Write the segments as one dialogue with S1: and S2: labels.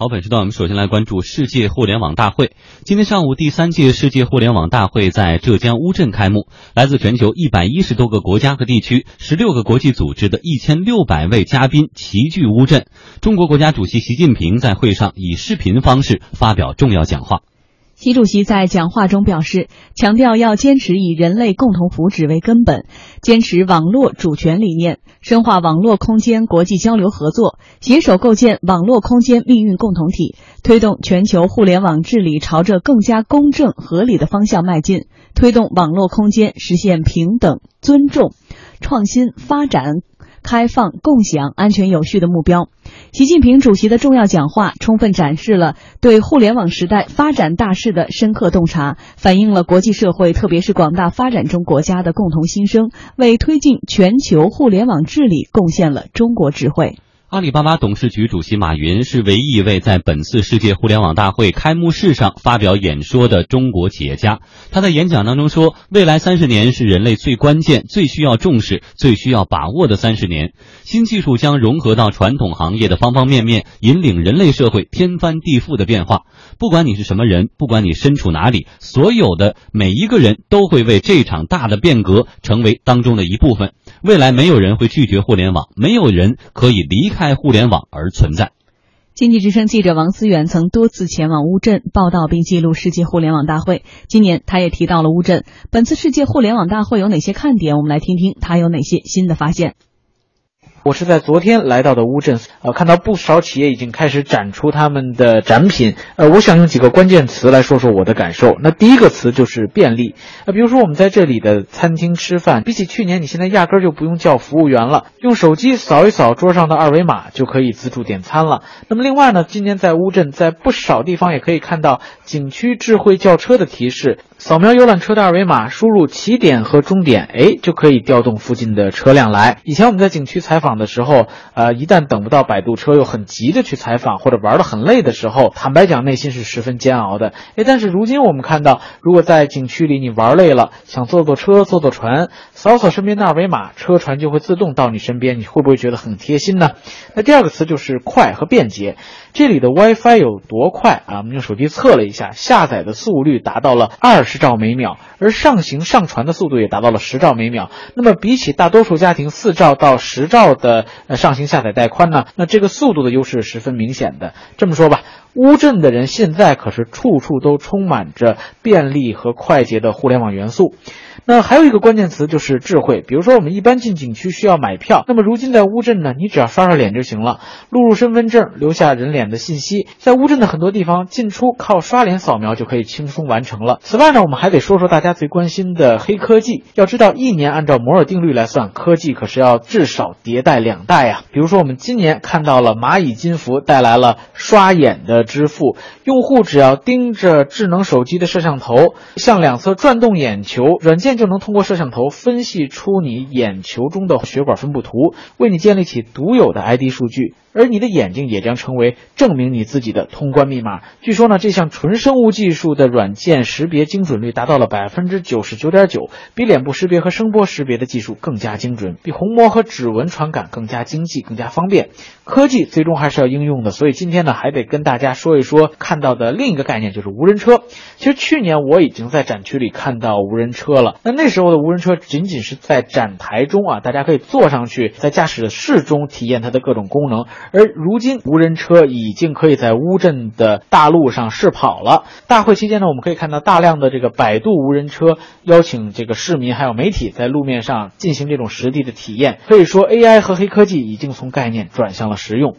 S1: 好，本时段我们首先来关注世界互联网大会。今天上午，第三届世界互联网大会在浙江乌镇开幕。来自全球一百一十多个国家和地区、十六个国际组织的一千六百位嘉宾齐聚乌镇。中国国家主席习近平在会上以视频方式发表重要讲话。
S2: 习主席在讲话中表示，强调要坚持以人类共同福祉为根本，坚持网络主权理念，深化网络空间国际交流合作，携手构建网络空间命运共同体，推动全球互联网治理朝着更加公正合理的方向迈进，推动网络空间实现平等、尊重、创新、发展。开放、共享、安全、有序的目标。习近平主席的重要讲话充分展示了对互联网时代发展大势的深刻洞察，反映了国际社会特别是广大发展中国家的共同心声，为推进全球互联网治理贡献了中国智慧。
S1: 阿里巴巴董事局主席马云是唯一一位在本次世界互联网大会开幕式上发表演说的中国企业家。他在演讲当中说：“未来三十年是人类最关键、最需要重视、最需要把握的三十年。新技术将融合到传统行业的方方面面，引领人类社会天翻地覆的变化。不管你是什么人，不管你身处哪里，所有的每一个人都会为这场大的变革成为当中的一部分。未来没有人会拒绝互联网，没有人可以离开。”互联网而存在。
S2: 经济之声记者王思远曾多次前往乌镇报道并记录世界互联网大会。今年他也提到了乌镇。本次世界互联网大会有哪些看点？我们来听听他有哪些新的发现。
S3: 我是在昨天来到的乌镇，呃，看到不少企业已经开始展出他们的展品，呃，我想用几个关键词来说说我的感受。那第一个词就是便利，呃，比如说我们在这里的餐厅吃饭，比起去年，你现在压根儿就不用叫服务员了，用手机扫一扫桌上的二维码就可以自助点餐了。那么另外呢，今年在乌镇，在不少地方也可以看到景区智慧叫车的提示。扫描游览车的二维码，输入起点和终点，哎，就可以调动附近的车辆来。以前我们在景区采访的时候，呃，一旦等不到摆渡车，又很急着去采访，或者玩得很累的时候，坦白讲，内心是十分煎熬的。哎，但是如今我们看到，如果在景区里你玩累了，想坐坐车、坐坐船，扫扫身边的二维码，车船就会自动到你身边，你会不会觉得很贴心呢？那第二个词就是快和便捷。这里的 WiFi 有多快啊？我们用手机测了一下，下载的速率达到了二十兆每秒，而上行上传的速度也达到了十兆每秒。那么比起大多数家庭四兆到十兆的呃上行下载带宽呢，那这个速度的优势十分明显的。这么说吧，乌镇的人现在可是处处都充满着便利和快捷的互联网元素。那还有一个关键词就是智慧，比如说我们一般进景区需要买票，那么如今在乌镇呢，你只要刷刷脸就行了，录入身份证，留下人脸的信息，在乌镇的很多地方进出靠刷脸扫描就可以轻松完成了。此外呢，我们还得说说大家最关心的黑科技。要知道，一年按照摩尔定律来算，科技可是要至少迭代两代呀。比如说，我们今年看到了蚂蚁金服带来了刷眼的支付，用户只要盯着智能手机的摄像头，向两侧转动眼球，软件。就能通过摄像头分析出你眼球中的血管分布图，为你建立起独有的 ID 数据。而你的眼睛也将成为证明你自己的通关密码。据说呢，这项纯生物技术的软件识别精准率达到了百分之九十九点九，比脸部识别和声波识别的技术更加精准，比虹膜和指纹传感更加经济、更加方便。科技最终还是要应用的，所以今天呢，还得跟大家说一说看到的另一个概念，就是无人车。其实去年我已经在展区里看到无人车了，那那时候的无人车仅仅是在展台中啊，大家可以坐上去，在驾驶室中体验它的各种功能。而如今，无人车已经可以在乌镇的大路上试跑了。大会期间呢，我们可以看到大量的这个百度无人车邀请这个市民还有媒体在路面上进行这种实地的体验。可以说，AI 和黑科技已经从概念转向了实用。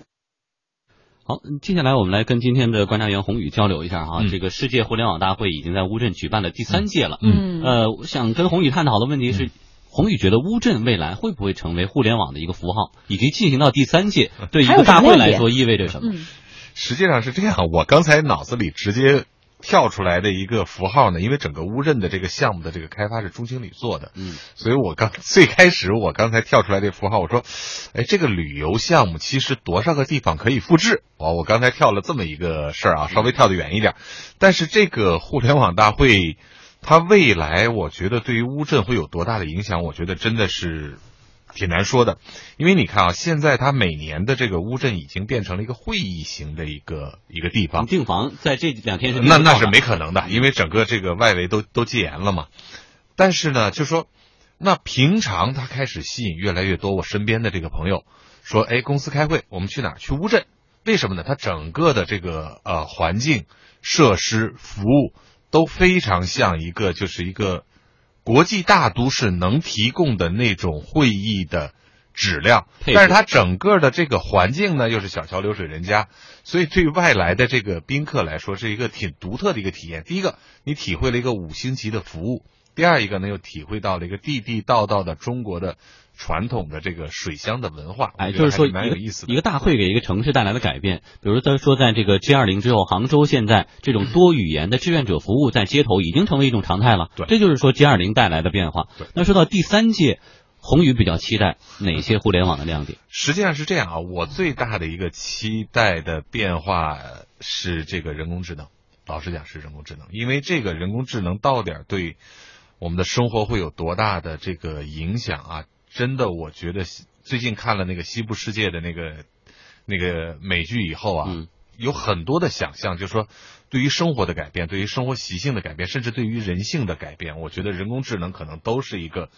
S1: 好，接下来我们来跟今天的观察员宏宇交流一下哈。这个世界互联网大会已经在乌镇举办了第三届了。嗯，呃，我想跟宏宇探讨的问题是。宏宇觉得乌镇未来会不会成为互联网的一个符号，以及进行到第三届，对一个大会来说意味着什么？
S4: 实际上是这样，我刚才脑子里直接跳出来的一个符号呢，因为整个乌镇的这个项目的这个开发是钟经理做的，嗯，所以我刚最开始我刚才跳出来这符号，我说，哎，这个旅游项目其实多少个地方可以复制？哦，我刚才跳了这么一个事儿啊，稍微跳得远一点，但是这个互联网大会。它未来，我觉得对于乌镇会有多大的影响？我觉得真的是挺难说的，因为你看啊，现在它每年的这个乌镇已经变成了一个会议型的一个一个地方，
S1: 订房在这两天是
S4: 那那是没可能的，因为整个这个外围都都戒严了嘛。但是呢，就说那平常它开始吸引越来越多我身边的这个朋友说，哎，公司开会，我们去哪儿？去乌镇？为什么呢？它整个的这个呃环境、设施、服务都非常像一个就是一个。国际大都市能提供的那种会议的质量，但是它整个的这个环境呢，又是小桥流水人家，所以对外来的这个宾客来说，是一个挺独特的一个体验。第一个，你体会了一个五星级的服务；第二一个呢，又体会到了一个地地道道的中国的。传统的这个水乡的文化，
S1: 哎，就是说
S4: 蛮有意思
S1: 的。一个大会给一个城市带来的改变，比如他说，在这个 G 二零之后，杭州现在这种多语言的志愿者服务在街头已经成为一种常态了。
S4: 对，
S1: 这就是说 G 二零带来的变化。那说到第三届，宏宇比较期待哪些互联网的亮点？
S4: 实际上是这样啊，我最大的一个期待的变化是这个人工智能。老实讲是人工智能，因为这个人工智能到底对我们的生活会有多大的这个影响啊？真的，我觉得最近看了那个《西部世界》的那个那个美剧以后啊，有很多的想象，就是说对于生活的改变，对于生活习性的改变，甚至对于人性的改变，我觉得人工智能可能都是一个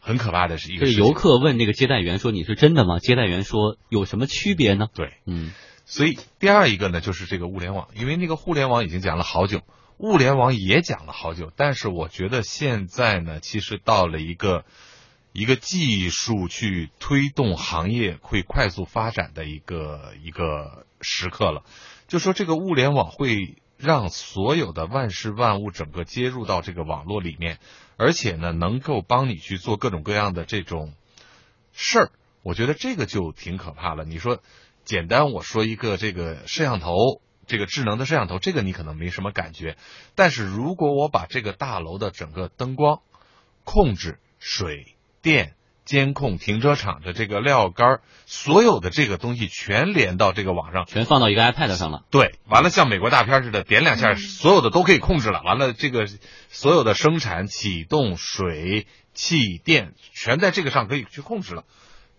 S4: 很可怕的是一个。
S1: 游客问那个接待员说：“你是真的吗？”接待员说：“有什么区别呢？”
S4: 对，
S1: 嗯。
S4: 所以第二一个呢，就是这个物联网，因为那个互联网已经讲了好久，物联网也讲了好久，但是我觉得现在呢，其实到了一个。一个技术去推动行业会快速发展的一个一个时刻了，就说这个物联网会让所有的万事万物整个接入到这个网络里面，而且呢，能够帮你去做各种各样的这种事儿。我觉得这个就挺可怕了。你说，简单我说一个这个摄像头，这个智能的摄像头，这个你可能没什么感觉。但是如果我把这个大楼的整个灯光控制水。电监控停车场的这个料杆所有的这个东西全连到这个网上，
S1: 全放到一个 iPad 上了。
S4: 对，完了像美国大片似的，点两下，所有的都可以控制了。完了，这个所有的生产、启动、水、气、电，全在这个上可以去控制了。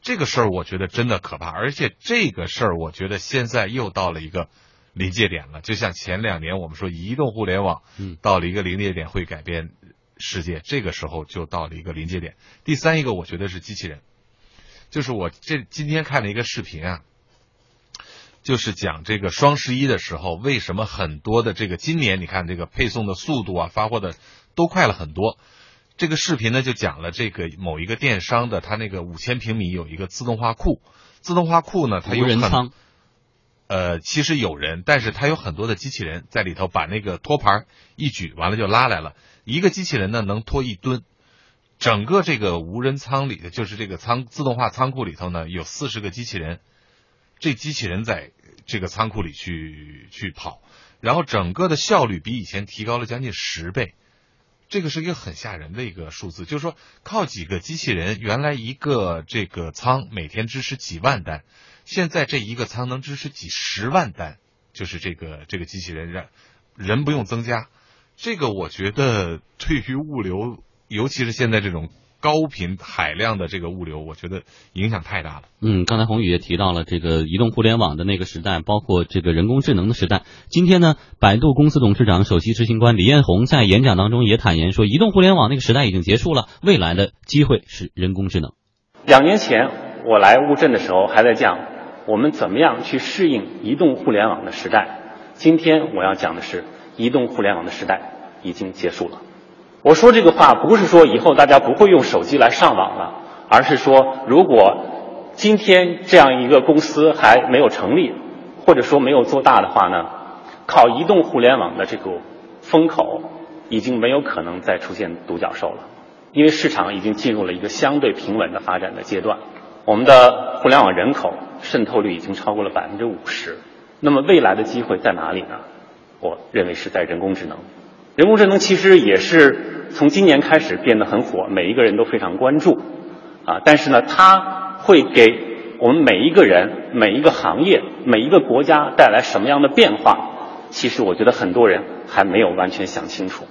S4: 这个事儿我觉得真的可怕，而且这个事儿我觉得现在又到了一个临界点了。就像前两年我们说移动互联网，
S1: 嗯，
S4: 到了一个临界点会改变。世界这个时候就到了一个临界点。第三一个，我觉得是机器人，就是我这今天看了一个视频啊，就是讲这个双十一的时候，为什么很多的这个今年你看这个配送的速度啊，发货的都快了很多。这个视频呢就讲了这个某一个电商的，它那个五千平米有一个自动化库，自动化库呢它有
S1: 很
S4: 呃，其实有人，但是他有很多的机器人在里头，把那个托盘一举完了就拉来了。一个机器人呢能拖一吨，整个这个无人仓里的就是这个仓自动化仓库里头呢有四十个机器人，这机器人在这个仓库里去去跑，然后整个的效率比以前提高了将近十倍，这个是一个很吓人的一个数字，就是说靠几个机器人，原来一个这个仓每天支持几万单，现在这一个仓能支持几十万单，就是这个这个机器人人人不用增加。这个我觉得对于物流，尤其是现在这种高频海量的这个物流，我觉得影响太大了。
S1: 嗯，刚才宏宇也提到了这个移动互联网的那个时代，包括这个人工智能的时代。今天呢，百度公司董事长、首席执行官李彦宏在演讲当中也坦言说，移动互联网那个时代已经结束了，未来的机会是人工智能。
S5: 两年前我来乌镇的时候，还在讲我们怎么样去适应移动互联网的时代。今天我要讲的是。移动互联网的时代已经结束了。我说这个话不是说以后大家不会用手机来上网了，而是说如果今天这样一个公司还没有成立，或者说没有做大的话呢，靠移动互联网的这个风口已经没有可能再出现独角兽了，因为市场已经进入了一个相对平稳的发展的阶段。我们的互联网人口渗透率已经超过了百分之五十，那么未来的机会在哪里呢？我认为是在人工智能，人工智能其实也是从今年开始变得很火，每一个人都非常关注，啊，但是呢，它会给我们每一个人、每一个行业、每一个国家带来什么样的变化？其实我觉得很多人还没有完全想清楚。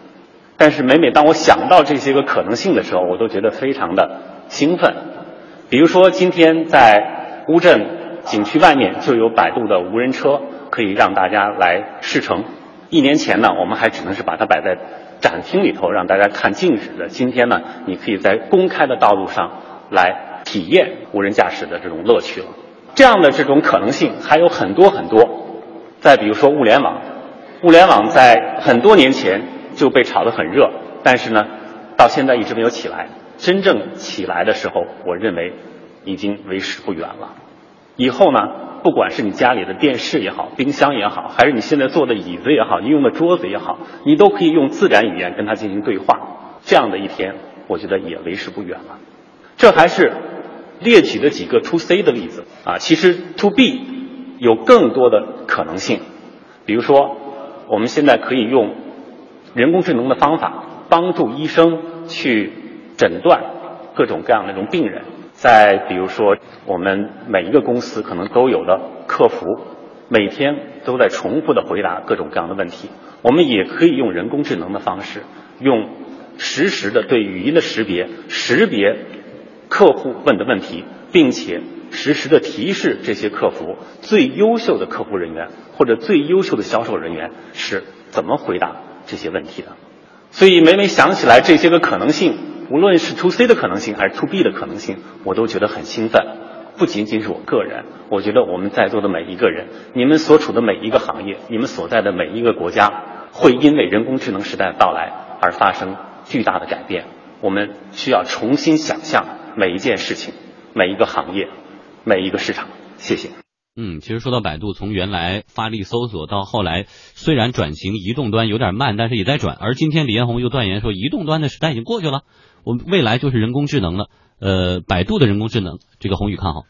S5: 但是每每当我想到这些个可能性的时候，我都觉得非常的兴奋。比如说，今天在乌镇景区外面就有百度的无人车，可以让大家来试乘。一年前呢，我们还只能是把它摆在展厅里头让大家看静止的。今天呢，你可以在公开的道路上来体验无人驾驶的这种乐趣了。这样的这种可能性还有很多很多。再比如说物联网，物联网在很多年前就被炒得很热，但是呢，到现在一直没有起来。真正起来的时候，我认为已经为时不远了。以后呢，不管是你家里的电视也好，冰箱也好，还是你现在坐的椅子也好，你用的桌子也好，你都可以用自然语言跟它进行对话。这样的一天，我觉得也为时不远了。这还是列举的几个 to C 的例子啊，其实 to B 有更多的可能性。比如说，我们现在可以用人工智能的方法帮助医生去诊断各种各样的这种病人。再比如说，我们每一个公司可能都有的客服，每天都在重复的回答各种各样的问题。我们也可以用人工智能的方式，用实时的对语音的识别，识别客户问的问题，并且实时的提示这些客服最优秀的客服人员或者最优秀的销售人员是怎么回答这些问题的。所以每每想起来这些个可能性。无论是 to C 的可能性还是 to B 的可能性，我都觉得很兴奋。不仅仅是我个人，我觉得我们在座的每一个人，你们所处的每一个行业，你们所在的每一个国家，会因为人工智能时代的到来而发生巨大的改变。我们需要重新想象每一件事情、每一个行业、每一个市场。谢谢。
S1: 嗯，其实说到百度，从原来发力搜索到后来，虽然转型移动端有点慢，但是也在转。而今天李彦宏又断言说，移动端的时代已经过去了，我们未来就是人工智能了。呃，百度的人工智能，这个宏宇看好。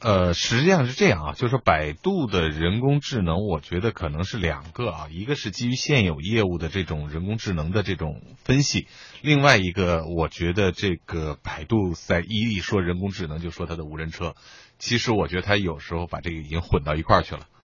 S4: 呃，实际上是这样啊，就是百度的人工智能，我觉得可能是两个啊，一个是基于现有业务的这种人工智能的这种分析，另外一个我觉得这个百度在一一说人工智能就说它的无人车。其实我觉得他有时候把这个已经混到一块儿去了。